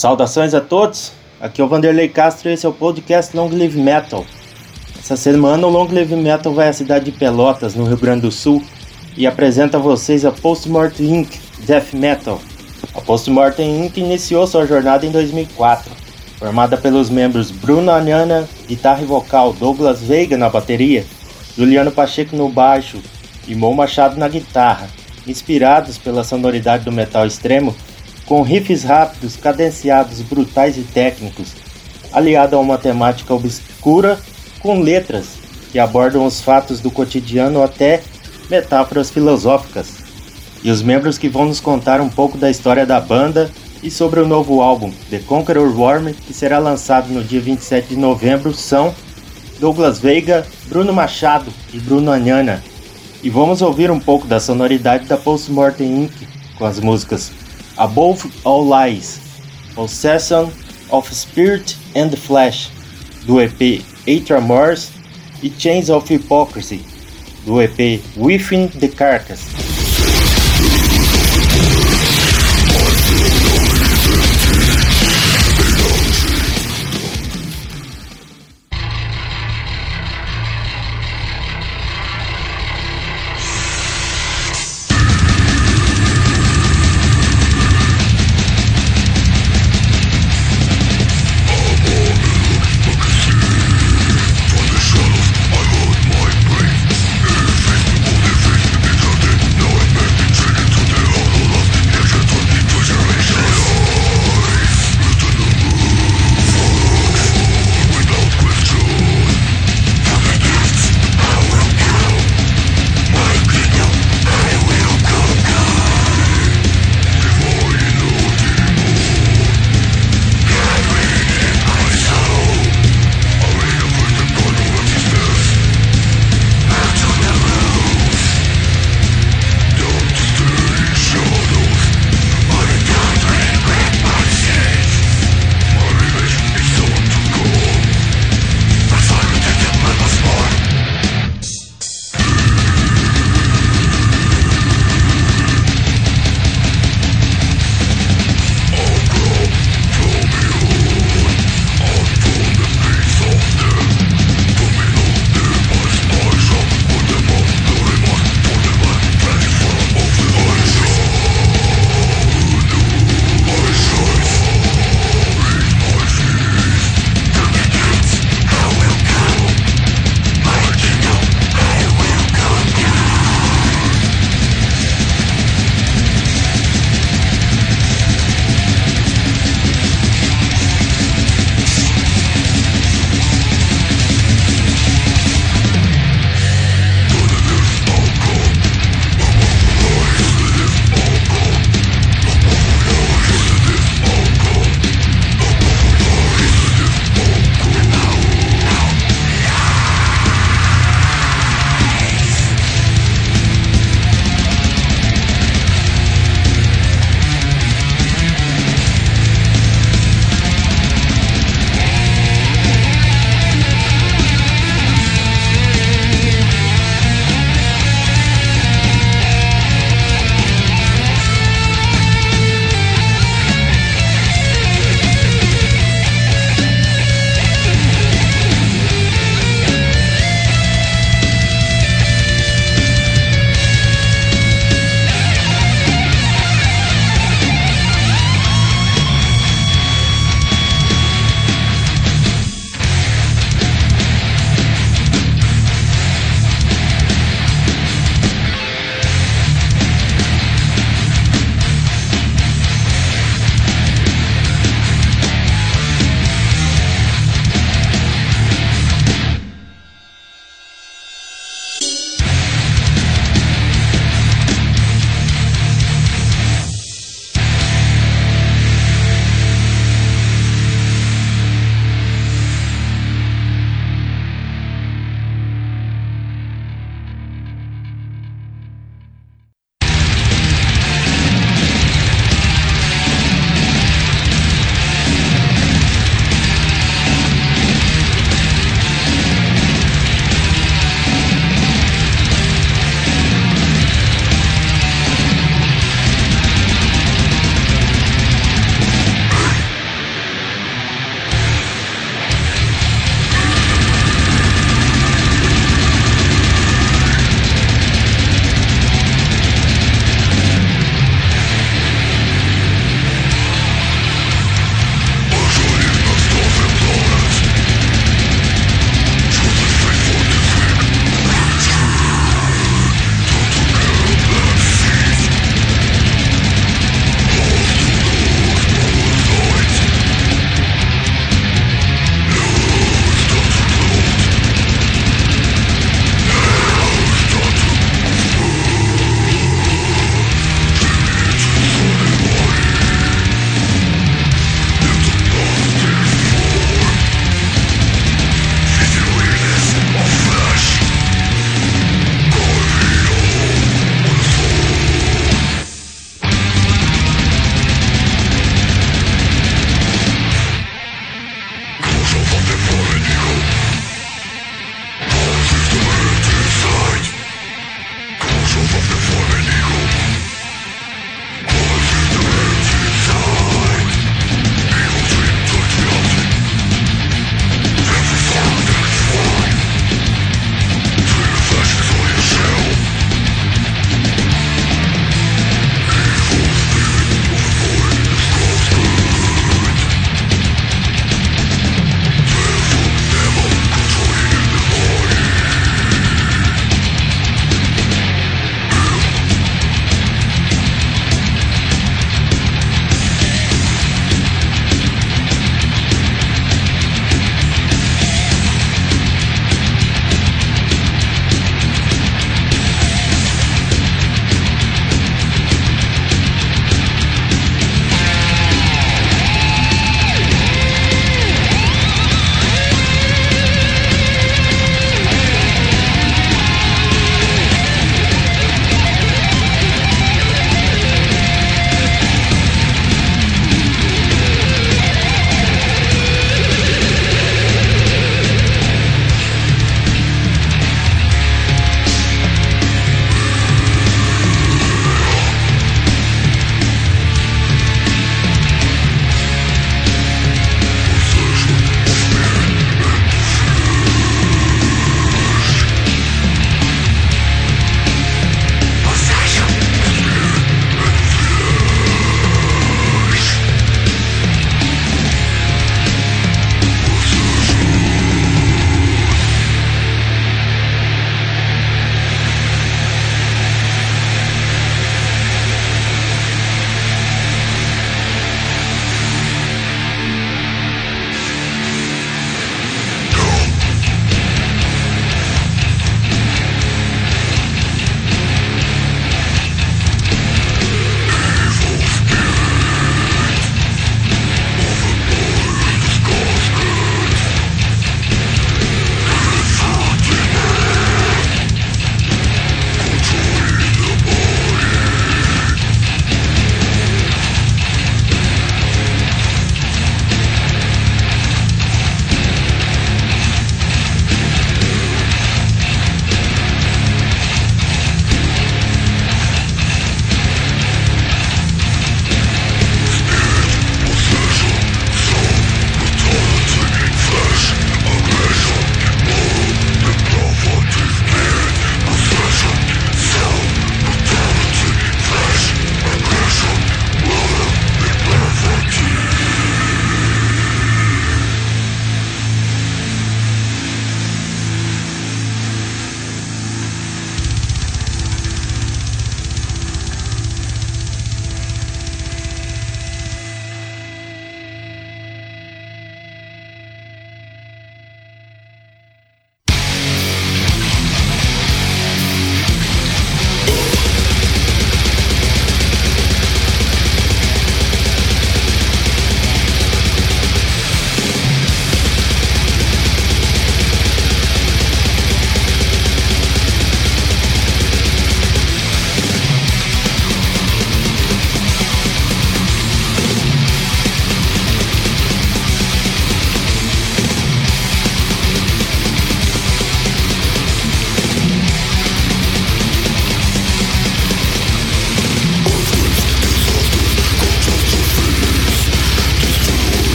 Saudações a todos, aqui é o Vanderlei Castro e esse é o podcast Long Live Metal. Essa semana o Long Live Metal vai à cidade de Pelotas, no Rio Grande do Sul, e apresenta a vocês a Postmortem Inc. Death Metal. A Postmortem Inc. iniciou sua jornada em 2004, formada pelos membros Bruno Anana, guitarra e vocal, Douglas Veiga na bateria, Juliano Pacheco no baixo e Mo Machado na guitarra, inspirados pela sonoridade do metal extremo com riffs rápidos, cadenciados, brutais e técnicos, aliado a uma temática obscura com letras que abordam os fatos do cotidiano até metáforas filosóficas. E os membros que vão nos contar um pouco da história da banda e sobre o novo álbum The Conqueror Worm, que será lançado no dia 27 de novembro, são Douglas Veiga, Bruno Machado e Bruno Anhana. E vamos ouvir um pouco da sonoridade da Postmortem Inc. com as músicas Above All Lies, Possession of Spirit and Flesh, do EP Eight e Chains of Hypocrisy, do EP Within the Carcass.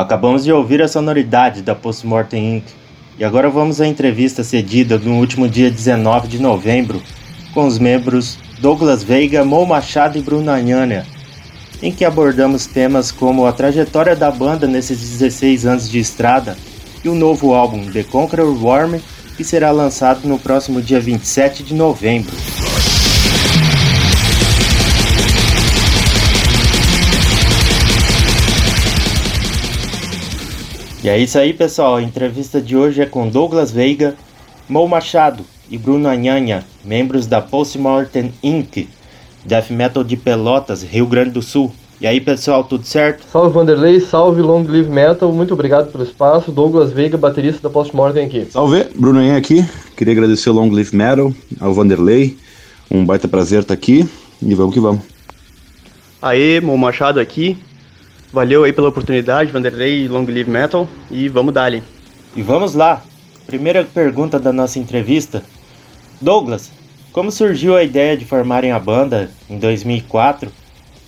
Acabamos de ouvir a sonoridade da Postmortem Inc. E agora vamos à entrevista cedida no último dia 19 de novembro com os membros Douglas Veiga, Mo Machado e Bruno Anhania, em que abordamos temas como a trajetória da banda nesses 16 anos de estrada e o novo álbum The Conqueror Worm, que será lançado no próximo dia 27 de novembro. E é isso aí, pessoal. A entrevista de hoje é com Douglas Veiga, Mo Machado e Bruno Anhanha, membros da Postmortem Inc., Death Metal de Pelotas, Rio Grande do Sul. E aí, pessoal, tudo certo? Salve Vanderlei, salve Long Live Metal, muito obrigado pelo espaço. Douglas Veiga, baterista da Postmortem aqui. Salve, Bruno Anhanha aqui. Queria agradecer ao Long Live Metal, ao Vanderlei. Um baita prazer estar aqui e vamos que vamos. Aê, Mo Machado aqui. Valeu aí pela oportunidade, Vanderlei Long Live Metal, e vamos dali. E vamos lá. Primeira pergunta da nossa entrevista. Douglas, como surgiu a ideia de formarem a banda em 2004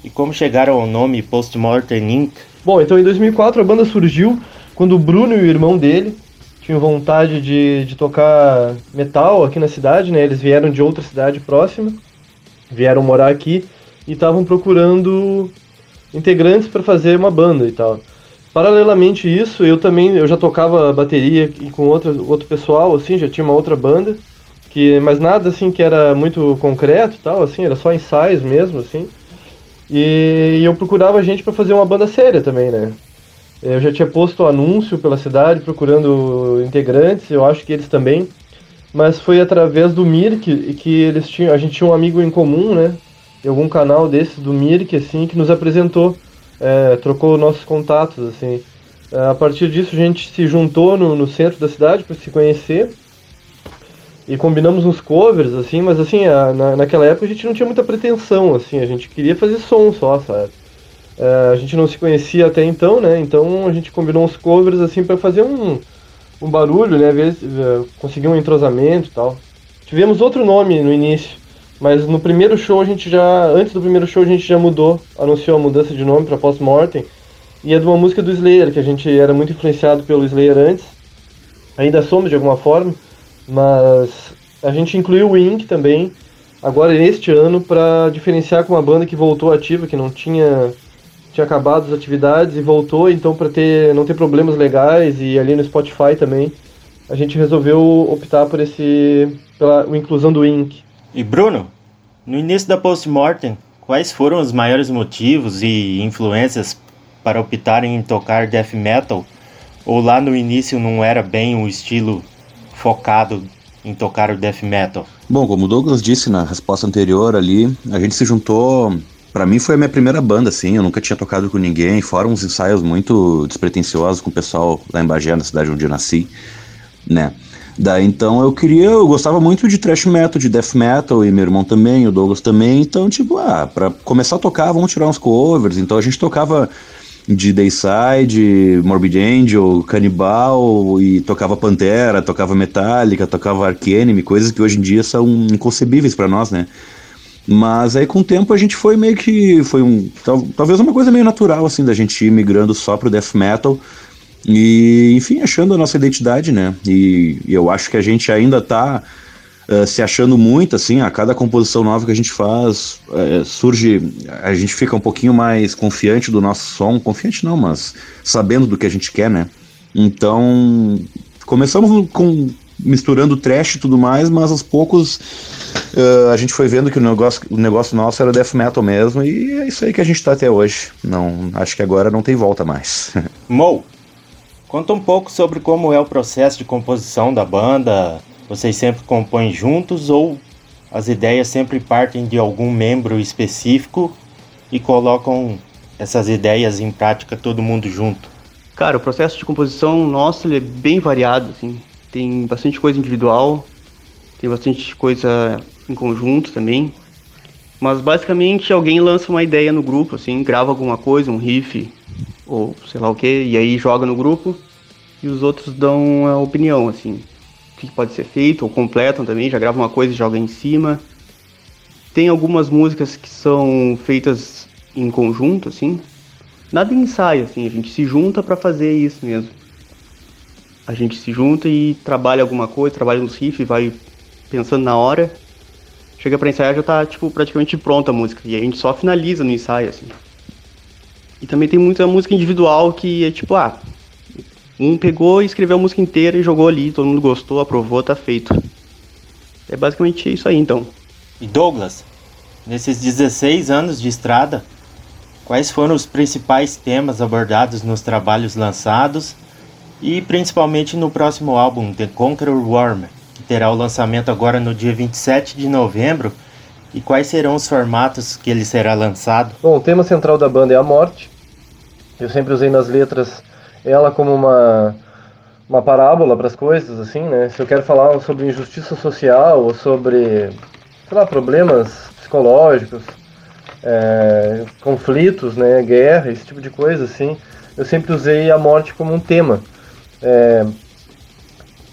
e como chegaram ao nome Postmortem Inc? Bom, então em 2004 a banda surgiu quando o Bruno e o irmão dele tinham vontade de, de tocar metal aqui na cidade, né? Eles vieram de outra cidade próxima, vieram morar aqui e estavam procurando integrantes para fazer uma banda e tal. Paralelamente isso, eu também eu já tocava bateria com outra, outro pessoal, assim, já tinha uma outra banda, que mas nada assim que era muito concreto, tal, assim, era só ensaios mesmo, assim. E, e eu procurava gente para fazer uma banda séria também, né? Eu já tinha posto anúncio pela cidade procurando integrantes, eu acho que eles também. Mas foi através do Mirk que eles tinham, a gente tinha um amigo em comum, né? Em algum canal desses do Mirk, assim, que nos apresentou, é, trocou nossos contatos, assim. É, a partir disso a gente se juntou no, no centro da cidade para se conhecer e combinamos uns covers, assim, mas assim, a, na, naquela época a gente não tinha muita pretensão, assim, a gente queria fazer som só, sabe? É, a gente não se conhecia até então, né? Então a gente combinou uns covers, assim, para fazer um, um barulho, né? Ver, conseguir um entrosamento e tal. Tivemos outro nome no início, mas no primeiro show a gente já. Antes do primeiro show a gente já mudou, anunciou a mudança de nome para Post-Mortem. E é de uma música do Slayer, que a gente era muito influenciado pelo Slayer antes. Ainda somos de alguma forma, mas a gente incluiu o Ink também, agora neste ano, para diferenciar com uma banda que voltou ativa, que não tinha tinha acabado as atividades e voltou, então para ter não ter problemas legais e ali no Spotify também, a gente resolveu optar por esse pela inclusão do Ink. E Bruno, no início da Postmortem, quais foram os maiores motivos e influências para optarem em tocar death metal? Ou lá no início não era bem o estilo focado em tocar o death metal? Bom, como o Douglas disse na resposta anterior ali, a gente se juntou. Para mim foi a minha primeira banda, assim. Eu nunca tinha tocado com ninguém. Foram uns ensaios muito despretensiosos com o pessoal lá em Bagé, na cidade onde eu nasci, né? Daí então eu queria, eu gostava muito de thrash metal, de death metal, e meu irmão também, o Douglas também. Então, tipo, ah, pra começar a tocar, vamos tirar uns covers. Então a gente tocava de Dayside, Morbid Angel, Cannibal, e tocava Pantera, tocava Metallica, tocava Ark Enemy, coisas que hoje em dia são inconcebíveis para nós, né? Mas aí com o tempo a gente foi meio que. Foi um. Talvez uma coisa meio natural, assim, da gente ir migrando só pro death metal. E, enfim, achando a nossa identidade, né? E, eu acho que a gente ainda está uh, eh, se achando muito, assim, a cada composição nova que a gente faz, uh, surge, a gente fica um pouquinho mais confiante do nosso som, confiante não, mas sabendo do que a gente quer, né? Então, começamos com misturando trash e tudo mais, mas aos poucos uh, a gente foi vendo que o negócio, o negócio nosso era death metal mesmo, e é isso aí que a gente está até hoje. Não, acho que agora não tem volta mais. Mo, Conta um pouco sobre como é o processo de composição da banda. Vocês sempre compõem juntos ou as ideias sempre partem de algum membro específico e colocam essas ideias em prática todo mundo junto? Cara, o processo de composição nosso é bem variado, assim. Tem bastante coisa individual, tem bastante coisa em conjunto também. Mas basicamente alguém lança uma ideia no grupo, assim, grava alguma coisa, um riff, ou sei lá o que, e aí joga no grupo e os outros dão a opinião, assim, o que pode ser feito, ou completam também, já gravam uma coisa e jogam em cima. Tem algumas músicas que são feitas em conjunto, assim, nada ensaio, assim, a gente se junta para fazer isso mesmo. A gente se junta e trabalha alguma coisa, trabalha nos riffs, vai pensando na hora. Chega para ensaiar já tá, tipo, praticamente pronta a música. E a gente só finaliza no ensaio, assim. E também tem muita música individual que é tipo, ah, um pegou e escreveu a música inteira e jogou ali, todo mundo gostou, aprovou, tá feito. É basicamente isso aí, então. E Douglas, nesses 16 anos de estrada, quais foram os principais temas abordados nos trabalhos lançados e principalmente no próximo álbum, The Conqueror Warmer, que terá o lançamento agora no dia 27 de novembro? E quais serão os formatos que ele será lançado? Bom, o tema central da banda é a morte. Eu sempre usei nas letras ela como uma uma parábola para as coisas, assim, né? Se eu quero falar sobre injustiça social ou sobre, sei lá, problemas psicológicos, é, conflitos, né, guerra, esse tipo de coisa, assim, eu sempre usei a morte como um tema, é,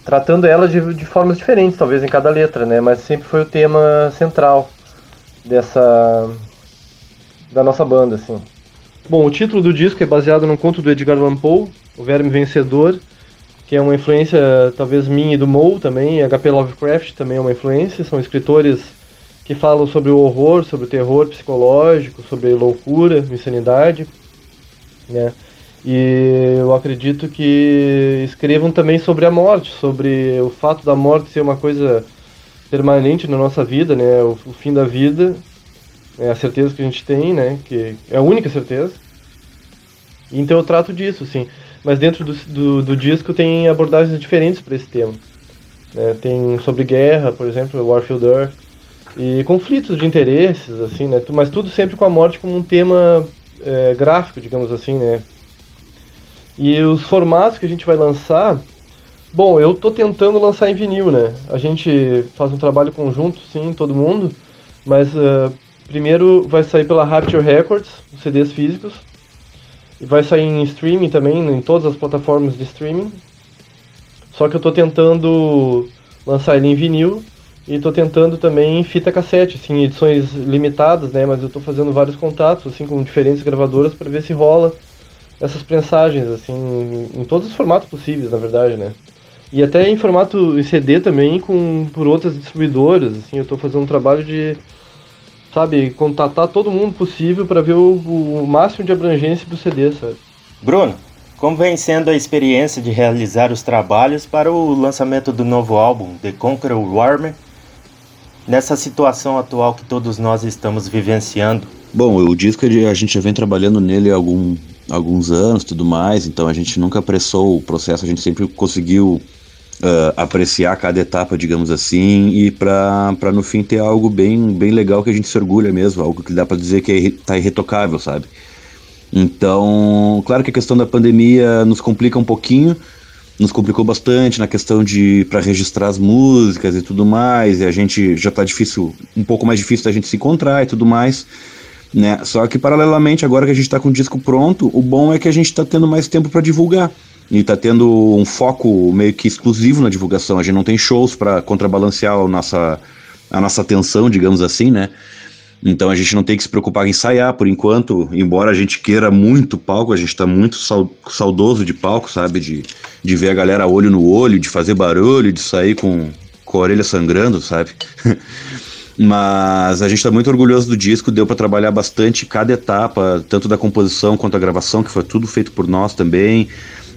tratando ela de, de formas diferentes, talvez em cada letra, né? Mas sempre foi o tema central dessa da nossa banda, assim. Bom, o título do disco é baseado num conto do Edgar Allan Poe, O Verme Vencedor, que é uma influência talvez minha e do Moe também, HP Lovecraft também é uma influência, são escritores que falam sobre o horror, sobre o terror psicológico, sobre loucura, insanidade, né? E eu acredito que escrevam também sobre a morte, sobre o fato da morte ser uma coisa permanente na nossa vida, né? O, o fim da vida é a certeza que a gente tem, né? Que é a única certeza. Então eu trato disso, sim. Mas dentro do, do, do disco tem abordagens diferentes para esse tema. Né? Tem sobre guerra, por exemplo, Warfield Earth, e conflitos de interesses, assim, né? Mas tudo sempre com a morte como um tema é, gráfico, digamos assim, né? E os formatos que a gente vai lançar, bom, eu tô tentando lançar em vinil, né? A gente faz um trabalho conjunto, sim, todo mundo, mas uh, Primeiro vai sair pela Rapture Records, os CDs físicos. E vai sair em streaming também, em todas as plataformas de streaming. Só que eu estou tentando lançar ele em vinil e estou tentando também em fita cassete, assim, edições limitadas, né? Mas eu estou fazendo vários contatos, assim, com diferentes gravadoras para ver se rola essas prensagens, assim, em todos os formatos possíveis, na verdade, né? E até em formato CD também, com, por outras distribuidoras, assim, eu estou fazendo um trabalho de sabe, contatar todo mundo possível para ver o, o, máximo de abrangência do CD, sabe? Bruno, como vem sendo a experiência de realizar os trabalhos para o lançamento do novo álbum, The Conqueror Warmer, nessa situação atual que todos nós estamos vivenciando? Bom, o disco a gente já vem trabalhando nele há algum, alguns anos tudo mais, então a gente nunca apressou o processo, a gente sempre conseguiu uh, apreciar cada etapa, digamos assim, e para no fim ter algo bem, bem legal que a gente se orgulha mesmo, algo que dá para dizer que é, tá irretocável, sabe? Então, claro que a questão da pandemia nos complica um pouquinho, nos complicou bastante na questão de para registrar as músicas e tudo mais, e a gente já tá difícil, um pouco mais difícil da gente se encontrar e tudo mais. Né? Só que paralelamente, agora que a gente está com o disco pronto, o bom é que a gente está tendo mais tempo para divulgar e está tendo um foco meio que exclusivo na divulgação. A gente não tem shows para contrabalancear a nossa, a nossa atenção, digamos assim, né? Então a gente não tem que se preocupar em ensaiar por enquanto, embora a gente queira muito palco, a gente está muito saudoso de palco, sabe? De, de ver a galera olho no olho, de fazer barulho, de sair com, com a orelha sangrando, sabe? Mas a gente está muito orgulhoso do disco, deu para trabalhar bastante cada etapa, tanto da composição quanto da gravação, que foi tudo feito por nós também.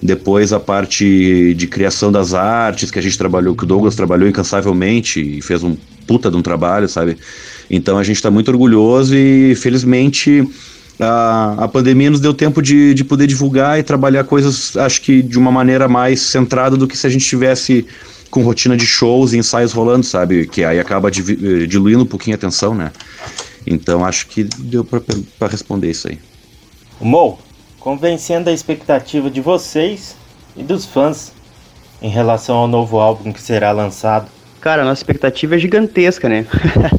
Depois a parte de criação das artes, que a gente trabalhou, que o Douglas trabalhou incansavelmente e fez um puta de um trabalho, sabe? Então a gente está muito orgulhoso e felizmente a, a pandemia nos deu tempo de, de poder divulgar e trabalhar coisas, acho que de uma maneira mais centrada do que se a gente tivesse com rotina de shows e ensaios rolando, sabe? Que aí acaba eh, diluindo um pouquinho a atenção, né? Então acho que deu para responder isso aí. Mo, convencendo a expectativa de vocês e dos fãs em relação ao novo álbum que será lançado? Cara, a nossa expectativa é gigantesca, né?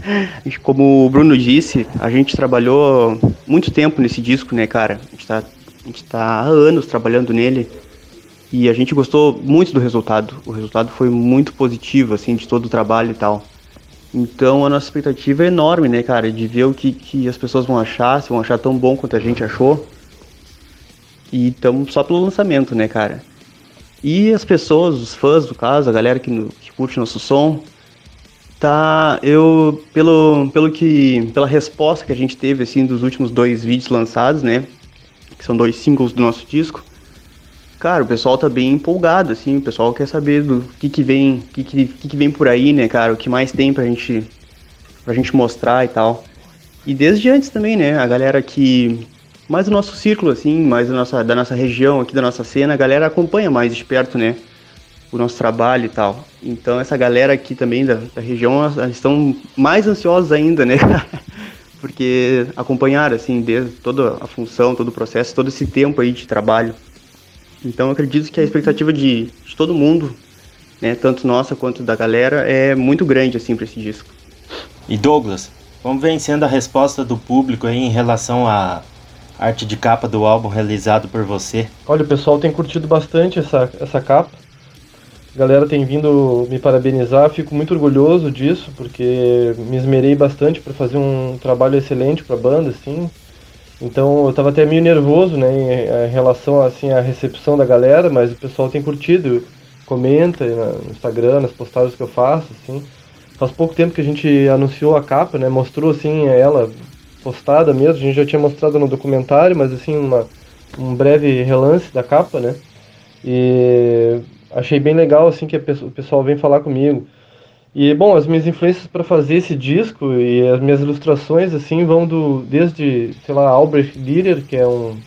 Como o Bruno disse, a gente trabalhou muito tempo nesse disco, né, cara? A gente tá, a gente tá há anos trabalhando nele e a gente gostou muito do resultado. O resultado foi muito positivo, assim, de todo o trabalho e tal. Então a nossa expectativa é enorme, né, cara? De ver o que, que as pessoas vão achar, se vão achar tão bom quanto a gente achou. E estamos só pelo lançamento, né, cara? E as pessoas, os fãs do caso, a galera que, que curte nosso som, tá eu pelo pelo que pela resposta que a gente teve assim dos últimos dois vídeos lançados, né, que são dois singles do nosso disco. Cara, o pessoal tá bem empolgado assim, o pessoal quer saber do que que vem, que, que, que vem por aí, né, cara, o que mais tem pra gente pra gente mostrar e tal. E desde antes também, né, a galera que mais o nosso círculo, assim, mais da nossa, da nossa região aqui, da nossa cena, a galera acompanha mais de perto, né? O nosso trabalho e tal. Então essa galera aqui também da, da região estão mais ansiosos ainda, né? Porque acompanharam, assim, desde toda a função, todo o processo, todo esse tempo aí de trabalho. Então acredito que a expectativa de, de todo mundo, né, tanto nossa quanto da galera, é muito grande, assim, para esse disco. E Douglas, vamos vencendo a resposta do público aí em relação a arte de capa do álbum realizado por você. Olha, o pessoal tem curtido bastante essa, essa capa. A galera tem vindo me parabenizar, fico muito orgulhoso disso, porque me esmerei bastante para fazer um trabalho excelente para a banda, assim. Então eu estava até meio nervoso, né, em, em, relação assim à recepção da galera, mas o pessoal tem curtido, comenta no Instagram, nas postagens que eu faço, assim. Faz pouco tempo que a gente anunciou a capa, né, mostrou assim ela postada mesmo, a gente já tinha mostrado no documentário, mas assim, uma, um breve relance da capa, né? E achei bem legal assim que o pessoal vem falar comigo. E bom, as minhas influências para fazer esse disco e as minhas ilustrações assim vão do desde, sei lá, Albrecht Dürer, que é um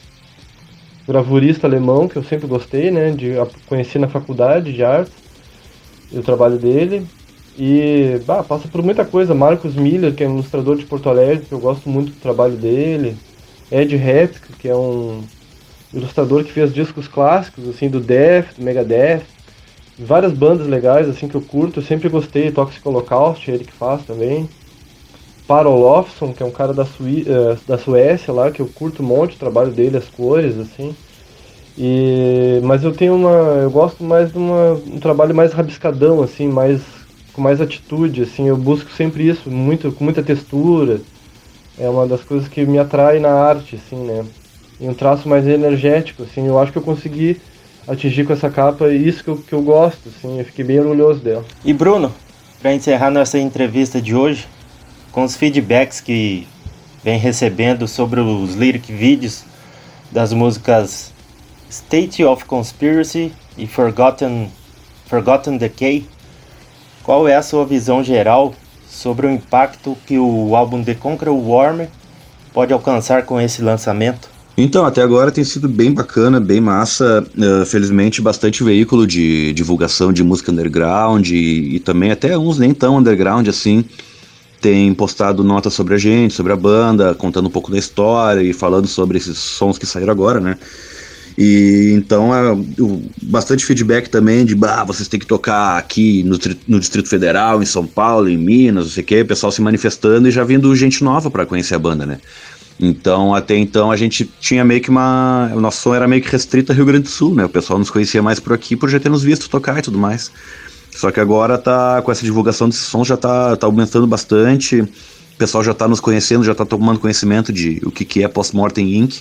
gravurista alemão que eu sempre gostei, né, de conhecer na faculdade de arte, e o trabalho dele. E bah, passa por muita coisa. Marcos Miller, que é um ilustrador de Porto Alegre, que eu gosto muito do trabalho dele. Ed Repka, que é um ilustrador que fez discos clássicos, assim, do Death, do Megadeth. Várias bandas legais, assim, que eu curto. Eu sempre gostei. Toxic Holocaust, é ele que faz também. Parol Lofson, que é um cara da, Suí uh, da Suécia lá, que eu curto um monte o trabalho dele, as cores, assim. E, mas eu tenho uma. Eu gosto mais de uma, um trabalho mais rabiscadão, assim, mais com mais atitude, assim, eu busco sempre isso, muito, com muita textura. É uma das coisas que me atrai na arte, assim, né? E um traço mais energético, assim, eu acho que eu consegui atingir com essa capa isso que eu, que eu gosto, assim, eu fiquei bem orgulhoso dela. E Bruno, para encerrar nossa entrevista de hoje, com os feedbacks que vem recebendo sobre os lyric vídeos das músicas State of Conspiracy e Forgotten, Forgotten Decay, qual é a sua visão geral sobre o impacto que o álbum The Conqueror Warmer pode alcançar com esse lançamento? Então, até agora tem sido bem bacana, bem massa. Uh, felizmente, bastante veículo de divulgação de música underground e, e, também até uns nem tão underground assim. Tem postado notas sobre a gente, sobre a banda, contando um pouco da história e falando sobre esses sons que saíram agora, né? E então é bastante feedback também de bah, vocês têm que tocar aqui no, no, Distrito Federal, em São Paulo, em Minas, não sei o que, o pessoal se manifestando e já vindo gente nova para conhecer a banda, né? Então, até então, a gente tinha meio que uma. O nosso som era meio que restrito a Rio Grande do Sul, né? O pessoal nos conhecia mais por aqui por já ter nos visto tocar e tudo mais. Só que agora tá com essa divulgação desse som já tá, tá aumentando bastante. O pessoal já tá nos conhecendo, já tá tomando conhecimento de o que, que é Postmortem Inc.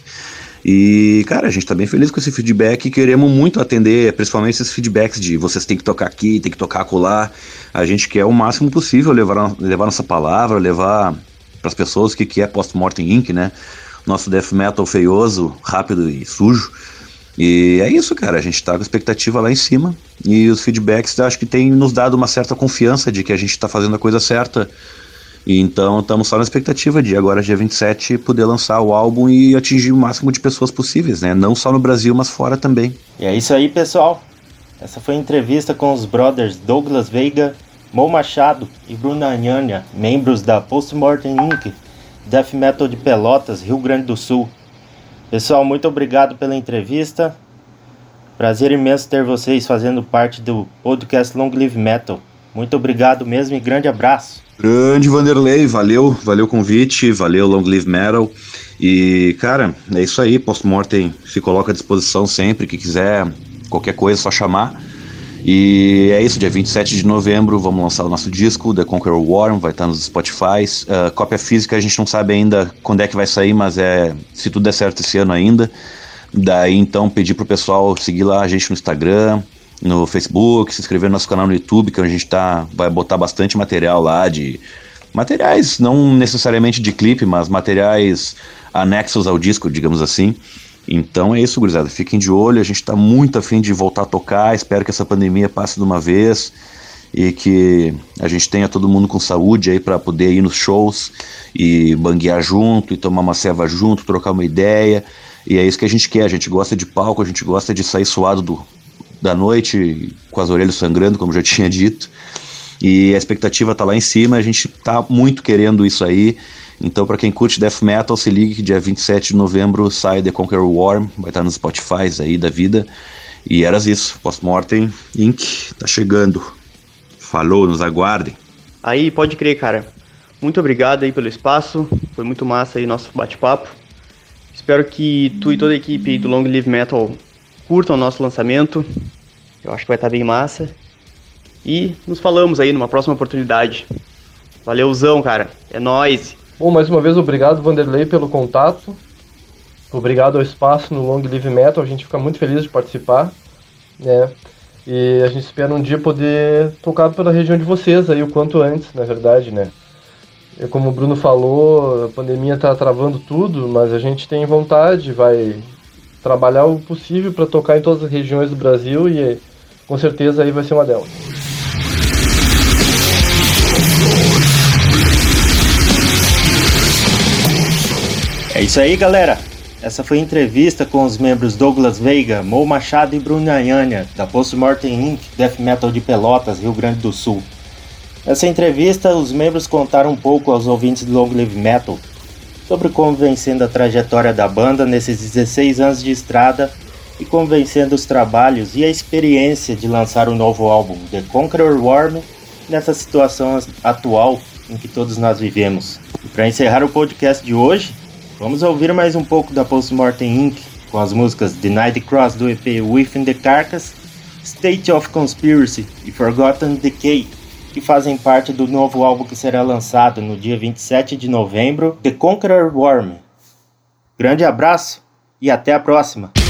E, cara, a gente tá bem feliz com esse feedback e queremos muito atender, principalmente esses feedbacks de vocês têm que tocar aqui, tem que tocar acolá. A gente quer o máximo possível levar, levar nossa palavra, levar para as pessoas o que, que é Post-Mortem Inc., né? Nosso death metal feioso, rápido e sujo. E é isso, cara. A gente tá com expectativa lá em cima. E os feedbacks acho que tem nos dado uma certa confiança de que a gente tá fazendo a coisa certa então estamos só na expectativa de agora, dia 27, poder lançar o álbum e atingir o máximo de pessoas possíveis, né? Não só no Brasil, mas fora também. E é isso aí, pessoal. Essa foi a entrevista com os brothers Douglas Veiga, Mo Machado e Bruno Anhania, membros da Postmortem Inc., Death Metal de Pelotas, Rio Grande do Sul. Pessoal, muito obrigado pela entrevista. Prazer imenso ter vocês fazendo parte do podcast Long Live Metal. Muito obrigado mesmo e grande abraço. Grande Vanderlei, valeu, valeu o convite, valeu Long Live Metal. E, cara, é isso aí, Postmortem se coloca à disposição sempre, que quiser qualquer coisa, é só chamar. E é isso, dia 27 de novembro vamos lançar o nosso disco, The Conqueror War, vai estar nos Spotify. Uh, cópia física a gente não sabe ainda quando é que vai sair, mas é se tudo der certo esse ano ainda. Daí então pedi pro pessoal seguir lá a gente no Instagram, no Facebook, se inscrever no nosso canal no YouTube, que a gente tá, vai botar bastante material lá de materiais, não necessariamente de clipe, mas materiais anexos ao disco, digamos assim. Então é isso, gurizada. Fiquem de olho, a gente está muito afim de voltar a tocar. Espero que essa pandemia passe de uma vez e que a gente tenha todo mundo com saúde aí para poder ir nos shows e banguear junto e tomar uma ceva junto, trocar uma ideia. E é isso que a gente quer. A gente gosta de palco, a gente gosta de sair suado do, da noite com as orelhas sangrando, como já tinha dito. E a expectativa tá lá em cima, a gente tá muito querendo isso aí. Então, para quem curte death metal, se ligue que dia 27 de novembro sai The Conqueror Worm, vai estar nos Spotify aí da vida. E eras isso, Postmortem Inc. tá chegando. Falou, nos aguardem. Aí, pode crer, cara. Muito obrigado aí pelo espaço, foi muito massa aí nosso bate-papo. Espero que tu e toda a equipe do Long Live Metal curtam o nosso lançamento. Eu acho que vai estar bem massa. E nos falamos aí numa próxima oportunidade. Valeuzão, cara. É nóis. Bom, mais uma vez, obrigado, Vanderlei, pelo contato. Obrigado ao espaço no Long Live Metal. A gente fica muito feliz de participar. Né? E a gente espera um dia poder tocar pela região de vocês aí o quanto antes, na verdade, né? E como o Bruno falou, a pandemia está travando tudo, mas a gente tem vontade, vai trabalhar o possível para tocar em todas as regiões do Brasil e com certeza aí vai ser uma delas. É isso aí, galera. Essa foi a entrevista com os membros Douglas Veiga, Mo Machado e Bruno Anhanha, da Postmortem Inc., Death Metal de Pelotas, Rio Grande do Sul. Nessa entrevista, os membros contaram um pouco aos ouvintes do Long Live Metal sobre como vem sendo a trajetória da banda nesses 16 anos de estrada e sendo os trabalhos e a experiência de lançar um novo álbum, The Conqueror Worm, nessa situação atual em que todos nós vivemos. E para encerrar o podcast de hoje, Vamos ouvir mais um pouco da Postmortem Inc. com as músicas Denied Cross do EP Within the Carcass, State of Conspiracy e Forgotten Decay, que fazem parte do novo álbum que será lançado no dia 27 de novembro, The Conqueror Worm. Grande abraço e até a próxima!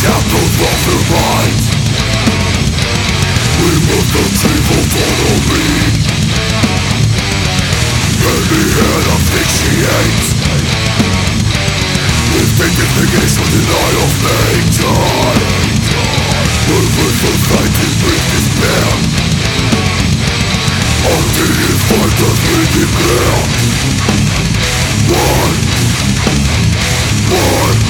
shadows of the mind We must achieve autonomy Any head asphyxiates With investigation denial of nature Perfect society brings despair Until it's fight us we declare One One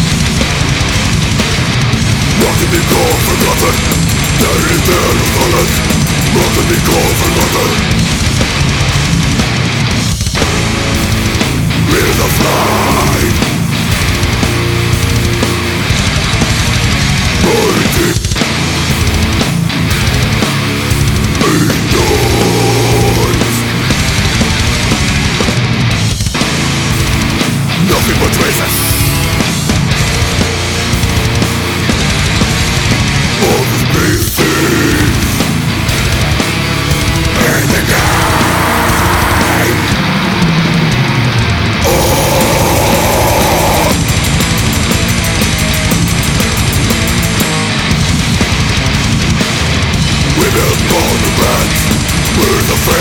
Not to be gone forgotten Daily there of violence Not to be gone forgotten We're the fly Burning deep Indoors Nothing but traces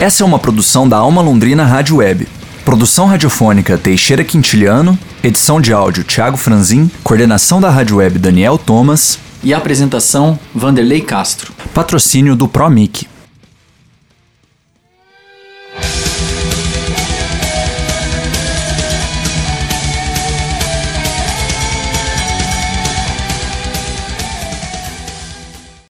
Essa é uma produção da Alma Londrina Rádio Web. Produção radiofônica Teixeira Quintiliano, edição de áudio Tiago Franzin, coordenação da Rádio Web Daniel Thomas e apresentação Vanderlei Castro. Patrocínio do ProMic.